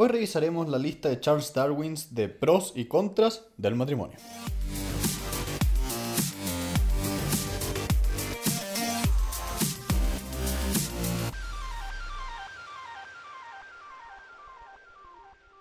Hoy revisaremos la lista de Charles Darwin de pros y contras del matrimonio.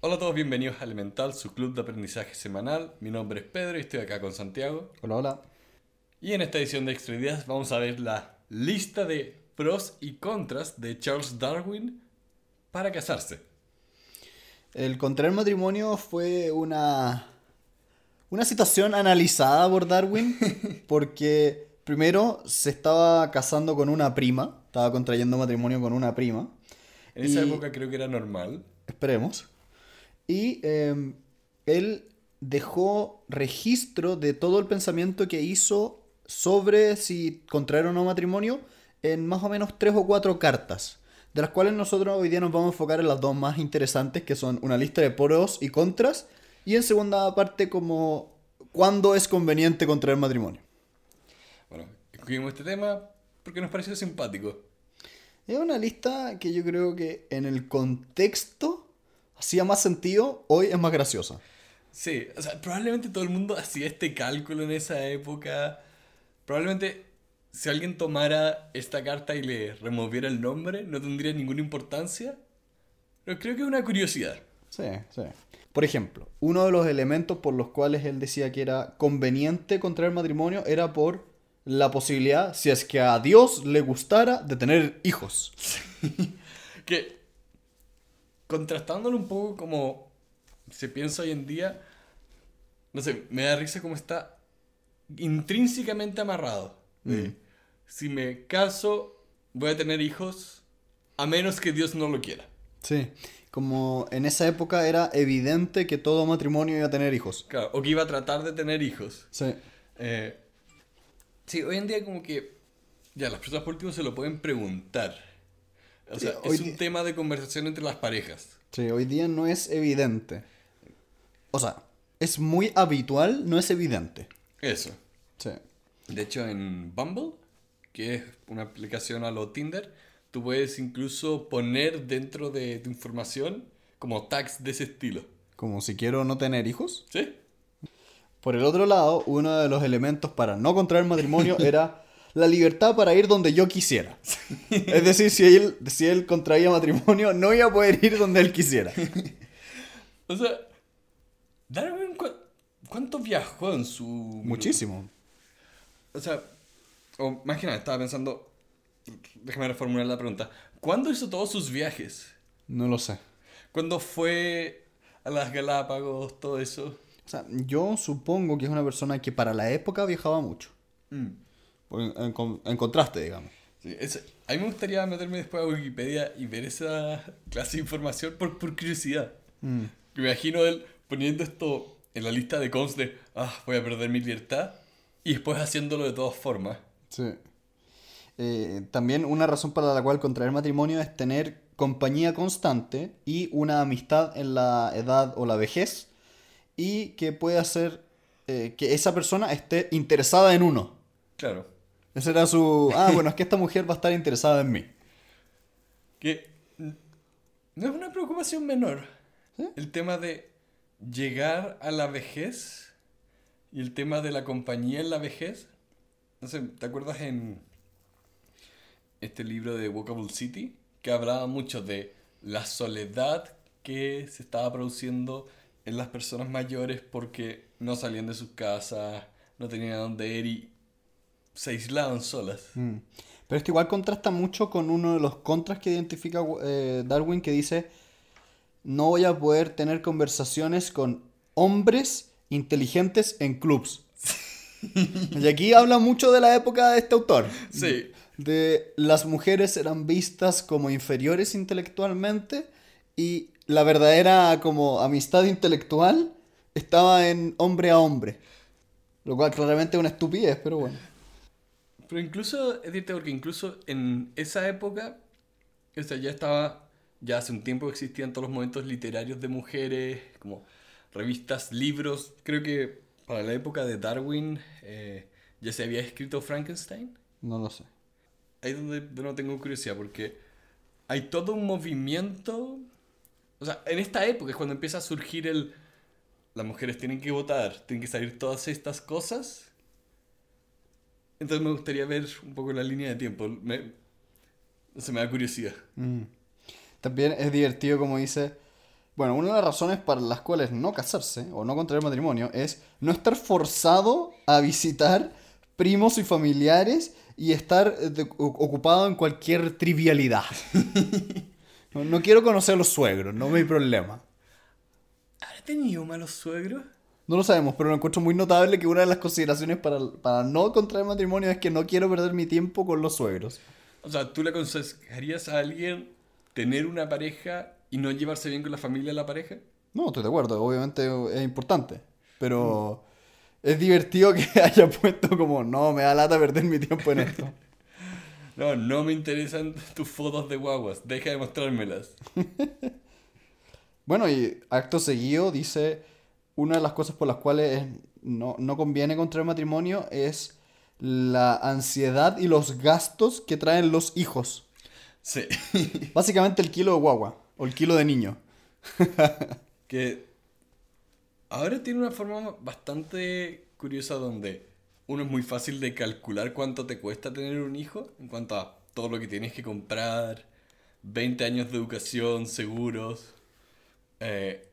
Hola a todos, bienvenidos a Elemental, su club de aprendizaje semanal. Mi nombre es Pedro y estoy acá con Santiago. Hola, hola. Y en esta edición de Extra Ideas vamos a ver la lista de pros y contras de Charles Darwin para casarse. El contraer matrimonio fue una, una situación analizada por Darwin porque primero se estaba casando con una prima, estaba contrayendo matrimonio con una prima. En esa Y- época creo que era normal. Esperemos. Y eh, él dejó registro de todo el pensamiento que hizo sobre si contraer o no matrimonio en más o menos tres o cuatro cartas, de las cuales nosotros hoy día nos vamos a enfocar en las dos más interesantes, que son una lista de pros y contras, y en segunda parte como cuándo es conveniente contraer matrimonio. Bueno, escogimos este tema porque nos pareció simpático. Es una lista que yo creo que en el contexto hacía más sentido, hoy es más graciosa. Sí, o sea, probablemente todo el mundo hacía este cálculo en esa época. Probablemente si alguien tomara esta carta y le removiera el nombre, no tendría ninguna importancia. Pero creo que es una curiosidad. Sí, sí. Por ejemplo, uno de los elementos por los cuales él decía que era conveniente contraer matrimonio era por la posibilidad, si es que a Dios le gustara, de tener hijos. Que, contrastándolo un poco como se piensa hoy en día, no sé, me da risa como está intrínsecamente amarrado. de, Si me caso, voy a tener hijos, a menos que Dios no lo quiera. Sí. Como en esa época era evidente que todo matrimonio iba a tener hijos. Claro, o que iba a tratar de tener hijos. Sí. Eh, sí, hoy en día como que ya las personas por último se lo pueden preguntar. O sea, es un tema de conversación entre las parejas. Sí, hoy día no es evidente. O sea, es muy habitual, no es evidente. Eso. Sí. De hecho, en Bumble, que es una aplicación a lo Tinder, tú puedes incluso poner dentro de tu información como tags de ese estilo. Como si quiero no tener hijos. ¿Sí? Por el otro lado, uno de los elementos para no contraer matrimonio era la libertad para ir donde yo quisiera. Es decir, si él, si él contraía matrimonio, no iba a poder ir donde él quisiera. O sea, Darwin, ¿cu- ¿cuánto viajó en su... Muchísimo. O sea, o más que nada, estaba pensando, déjame reformular la pregunta. ¿Cuándo hizo todos sus viajes? No lo sé. ¿Cuándo fue a las Galápagos, todo eso? O sea, yo supongo que es una persona que para la época viajaba mucho. En, en con- en contraste, digamos. Sí, es- a mí me gustaría meterme después a Wikipedia y ver esa clase de información por, por curiosidad. Mm. Me imagino él poniendo esto en la lista de cons de, ah, voy a perder mi libertad, y después haciéndolo de todas formas. Sí. Eh, también una razón para la cual contraer matrimonio es tener compañía constante y una amistad en la edad o la vejez y que puede hacer eh, que esa persona esté interesada en uno. Claro. Ese era su... Ah, bueno, es que esta mujer va a estar interesada en mí. Que no es una preocupación menor. El tema de llegar a la vejez y el tema de la compañía en la vejez. No sé, ¿te acuerdas en este libro de Walkable City? Que hablaba mucho de la soledad que se estaba produciendo en las personas mayores porque no salían de sus casas, no tenían a dónde ir y se aislaban solas. Mm. Pero esto igual contrasta mucho con uno de los contras que identifica eh, Darwin que dice no voy a poder tener conversaciones con hombres inteligentes en clubs. y aquí habla mucho de la época de este autor. Sí. De las mujeres eran vistas como inferiores intelectualmente y la verdadera como amistad intelectual estaba en hombre a hombre. Lo cual claramente es una estupidez, pero bueno. Pero incluso, es decirte, porque incluso en esa época, o sea, ya estaba, ya hace un tiempo existían todos los momentos literarios de mujeres, como revistas, libros. Creo que para la época de Darwin eh, ya se había escrito Frankenstein. No lo sé. Ahí es donde no tengo curiosidad, porque hay todo un movimiento O sea, en esta época es cuando empieza a surgir el... Las mujeres tienen que votar, tienen que salir todas estas cosas. Entonces me gustaría ver un poco la línea de tiempo. Me, se me da curiosidad. Mm. También es divertido como dice, bueno, una de las razones para las cuales no casarse o no contraer matrimonio es no estar forzado a visitar primos y familiares y estar eh, de- ocupado en cualquier trivialidad. no, no quiero conocer a los suegros, no hay problema. ¿Habrá tenido malos suegros? No lo sabemos, pero lo encuentro muy notable que una de las consideraciones para, para no contraer matrimonio es que no quiero perder mi tiempo con los suegros. O sea, ¿tú le aconsejarías a alguien tener una pareja y no llevarse bien con la familia de la pareja? No, estoy de acuerdo, obviamente es importante. Pero es divertido que haya puesto como, no, me da lata perder mi tiempo en esto. No, no me interesan tus fotos de guaguas, deja de mostrármelas. Bueno, y acto seguido dice, una de las cosas por las cuales es- no, no conviene contraer matrimonio es la ansiedad y los gastos que traen los hijos. Sí. Básicamente el kilo de guagua o el kilo de niño. que ahora tiene una forma bastante curiosa donde uno es muy fácil de calcular cuánto te cuesta tener un hijo en cuanto a todo lo que tienes que comprar, 20 años de educación, seguros. eh,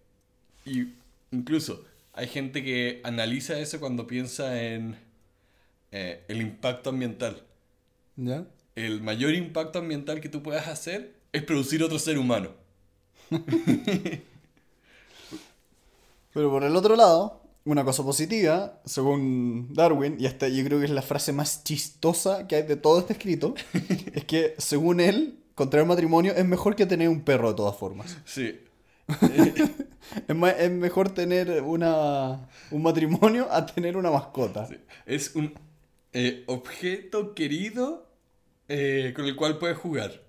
y incluso hay gente que analiza eso cuando piensa en eh, el impacto ambiental. ¿Ya? El mayor impacto ambiental que tú puedas hacer es producir otro ser humano. Pero por el otro lado, una cosa positiva, según Darwin, y esta yo creo que es la frase más chistosa que hay de todo este escrito, es que según él, contraer matrimonio es mejor que tener un perro de todas formas. Sí. Es, es mejor tener una, un matrimonio a tener una mascota. Sí. Es un eh, objeto querido eh, con el cual puedes jugar.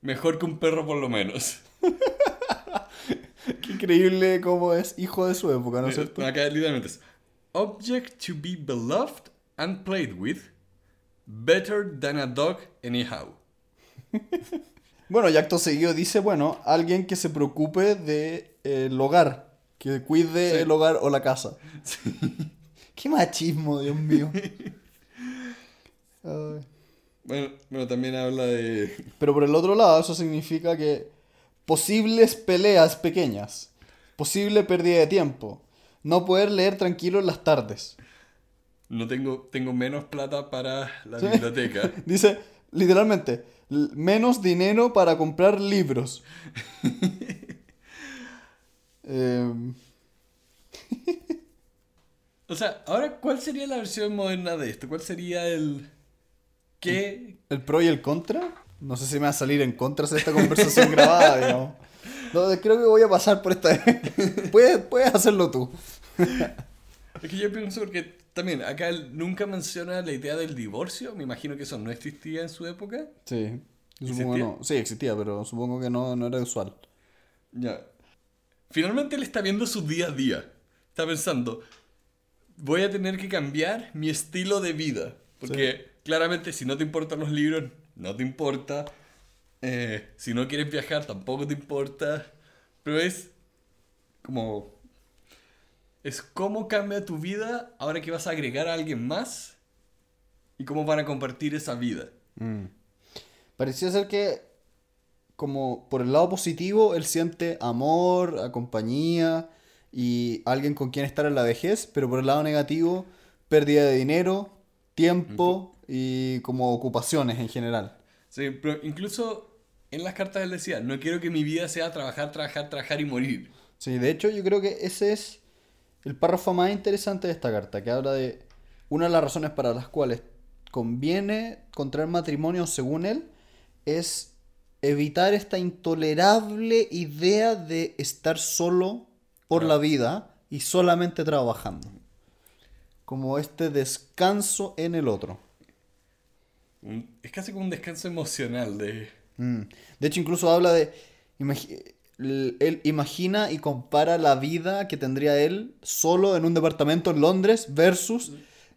Mejor que un perro por lo menos. Qué increíble cómo es hijo de su época, ¿no es Eh, cierto? Acá literalmente es Object to be beloved and played with. Better than a dog anyhow. Bueno, y acto seguido dice, bueno, alguien que se preocupe de eh, el hogar, que cuide Sí. el hogar o la casa. Qué machismo, Dios mío. Bueno, bueno, también habla de... Pero por el otro lado, eso significa que posibles peleas pequeñas, posible pérdida de tiempo, no poder leer tranquilo en las tardes. No tengo, tengo menos plata para la Sí. biblioteca. Dice, literalmente, menos dinero para comprar libros. Em, O sea, ahora, ¿cuál sería la versión moderna de esto? ¿Cuál sería el... ¿Qué? ¿El pro y el contra? No sé si me va a salir en contra de esta conversación grabada, digamos. No, creo que voy a pasar por esta... puedes, puedes hacerlo tú. Es que yo pienso porque también acá él nunca menciona la idea del divorcio. Me imagino que eso no existía en su época. Sí. Supongo ¿Existía? no. Sí, existía, pero supongo que no, no era usual. Ya. Finalmente él está viendo su día a día. Está pensando, voy a tener que cambiar mi estilo de vida. Porque claramente si no te importan los libros, no te importa. Eh, si no quieres viajar, tampoco te importa. Pero es como... Es cómo cambia tu vida ahora que vas a agregar a alguien más y cómo van a compartir esa vida. Parecía ser que, como por el lado positivo, él siente amor, a compañía y alguien con quien estar en la vejez, pero por el lado negativo, pérdida de dinero, tiempo y como ocupaciones en general. Sí, pero incluso en las cartas él decía, no quiero que mi vida sea trabajar, trabajar, trabajar y morir. Sí, de hecho yo creo que ese es el párrafo más interesante de esta carta, que habla de una de las razones para las cuales conviene contraer matrimonio según él es evitar esta intolerable idea de estar solo por la vida y solamente trabajando. Como este descanso en el otro. Un- es casi como un descanso emocional de... Mm. De hecho, incluso habla de. imagi- Él imagina y compara la vida que tendría él solo en un departamento en Londres versus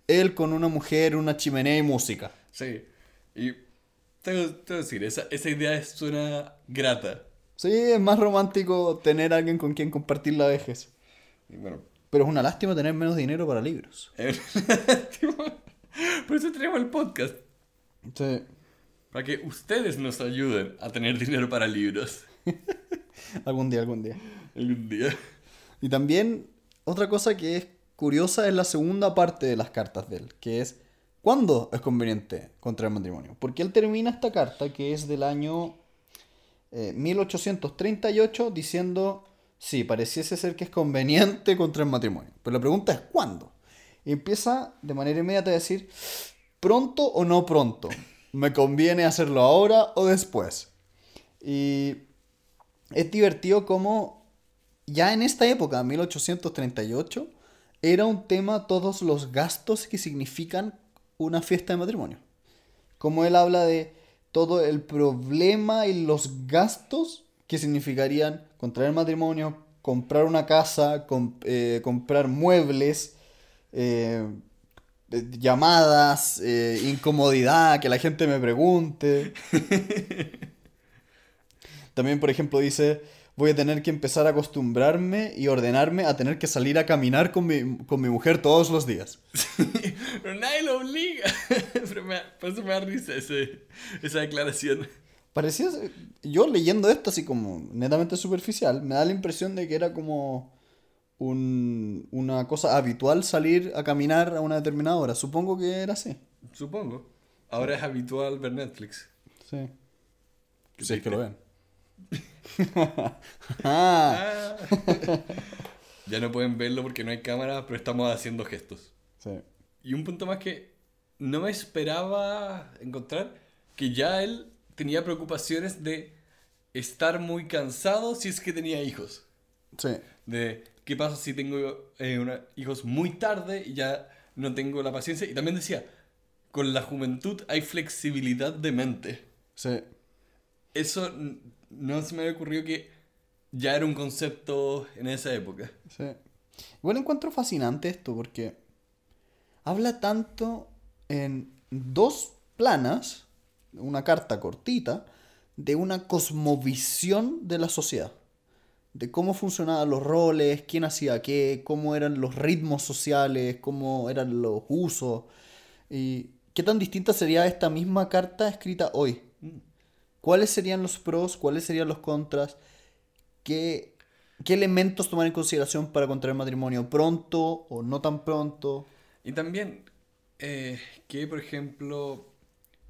él con una mujer, una chimenea y música. Sí. Y tengo, que decir, esa, esa idea es- suena grata. Sí, es más romántico tener a alguien con quien compartir la vejez. Y bueno, Pero es una lástima tener menos dinero para libros. es una- por eso tenemos el podcast. Sí. Para que ustedes nos ayuden a tener dinero para libros. Algún día, algún día. Algún día. Y también otra cosa que es curiosa es la segunda parte de las cartas de él, que es ¿cuándo es conveniente contraer matrimonio? Porque él termina esta carta, que es del año eh, 1838, diciendo, sí, pareciese ser que es conveniente contraer matrimonio. Pero la pregunta es ¿cuándo? Y empieza de manera inmediata a decir, ¿pronto o no pronto? ¿Me conviene hacerlo ahora o después? Y es divertido como ya en esta época, 1838, era un tema todos los gastos que significan una fiesta de matrimonio. Como él habla de todo el problema y los gastos que significarían contraer matrimonio, comprar una casa, eh, comprar muebles, eh, llamadas, eh, incomodidad, que la gente me pregunte. También, por ejemplo, dice, voy a tener que empezar a acostumbrarme y ordenarme a tener que salir a caminar con mi, con mi mujer todos los días. Pero nadie lo obliga. Pero me, da- por eso me da risa ese- esa declaración. Parecía, yo leyendo esto así como netamente superficial, me da la impresión de que era como un- una cosa habitual salir a caminar a una determinada hora. Supongo que era así. Supongo. Ahora es habitual ver Netflix. Sí. Si es que lo ven. Ah, Ah. ya no pueden verlo porque no hay cámara, pero estamos haciendo gestos. sí. Y un punto más que no me esperaba encontrar, que ya él tenía preocupaciones de estar muy cansado si es que tenía hijos. Sí. De qué pasa si tengo eh, una- hijos muy tarde y ya no tengo la paciencia. Y también decía, con la juventud hay flexibilidad de mente. Sí. Eso no se me había ocurrido que ya era un concepto en esa época. Sí. Igual encuentro fascinante esto porque habla tanto en dos planas, una carta cortita, de una cosmovisión de la sociedad. De cómo funcionaban los roles, quién hacía qué, cómo eran los ritmos sociales, cómo eran los usos. Y qué tan distinta sería esta misma carta escrita hoy. ¿Cuáles serían los pros? ¿Cuáles serían los contras? ¿Qué, qué elementos tomar en consideración para contraer matrimonio? ¿Pronto o no tan pronto? Y también, eh, que por ejemplo,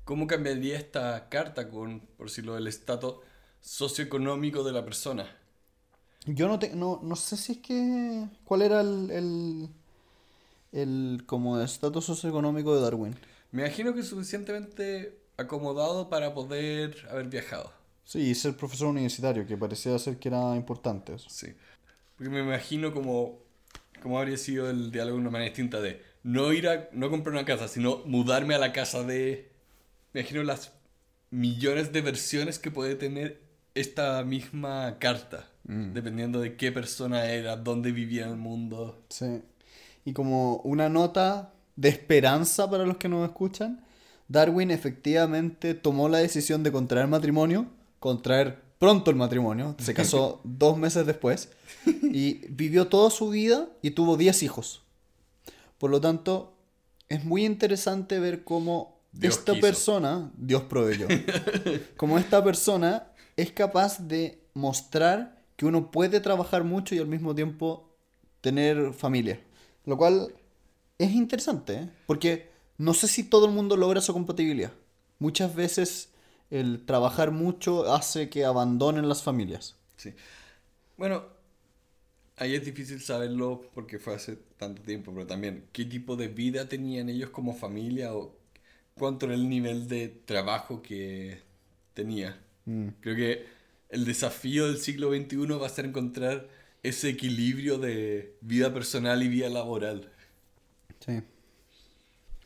¿cómo cambiaría esta carta con, por decirlo, el estatus socioeconómico de la persona? Yo no, te, no, no sé si es que... ¿Cuál era el, el, el como estatus socioeconómico de Darwin? Me imagino que suficientemente acomodado para poder haber viajado. Sí, ser profesor universitario, que parecía ser que era importante eso. Sí. Porque me imagino como, como habría sido el diálogo de una manera distinta de no ir a, no comprar una casa, sino mudarme a la casa de... Me imagino las millones de versiones que puede tener esta misma carta, dependiendo de qué persona era, dónde vivía en el mundo. Sí. Y como una nota de esperanza para los que nos escuchan, Darwin efectivamente tomó la decisión de contraer matrimonio, contraer pronto el matrimonio, se casó dos meses después, y vivió toda su vida y tuvo 10 hijos. Por lo tanto, es muy interesante ver cómo Dios esta quiso. persona, Dios proveyó, como esta persona es capaz de mostrar que uno puede trabajar mucho y al mismo tiempo tener familia. Lo cual es interesante, ¿eh? porque no sé si todo el mundo logra esa compatibilidad. Muchas veces el trabajar mucho hace que abandonen las familias. Sí. Bueno, ahí es difícil saberlo porque fue hace tanto tiempo, pero también qué tipo de vida tenían ellos como familia o cuánto era el nivel de trabajo que tenía. Creo que el desafío del siglo XXI va a ser encontrar ese equilibrio de vida personal y vida laboral. Sí.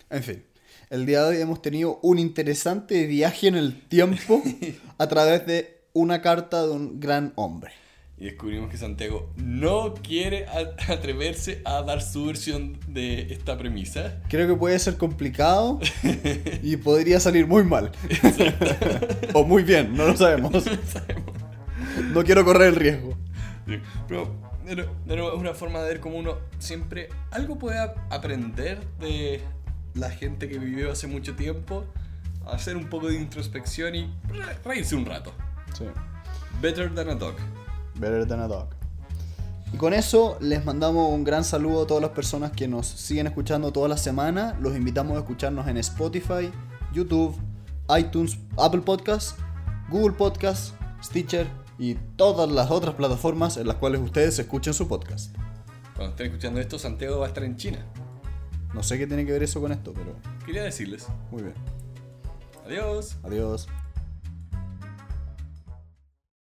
En fin, el día de hoy hemos tenido un interesante viaje en el tiempo a través de una carta de un gran hombre. Y descubrimos que Santiago no quiere atreverse a dar su versión de esta premisa. Creo que puede ser complicado y podría salir muy mal. o muy bien, no lo sabemos. no quiero correr el riesgo. Sí, Pero, pero, de nuevo, es una forma de ver cómo uno siempre algo puede ap- aprender de la gente que vivió hace mucho tiempo, hacer un poco de introspección y re- reírse un rato. Sí. Better than a dog. Better than a dog. Y con eso les mandamos un gran saludo a todas las personas que nos siguen escuchando toda la semana. Los invitamos a escucharnos en Spotify, YouTube, iTunes, Apple Podcasts, Google Podcasts, Stitcher y todas las otras plataformas en las cuales ustedes escuchen su podcast. Cuando estén escuchando esto, Santiago va a estar en China. No sé qué tiene que ver eso con esto, pero Quería decirles. muy bien. Adiós. Adiós.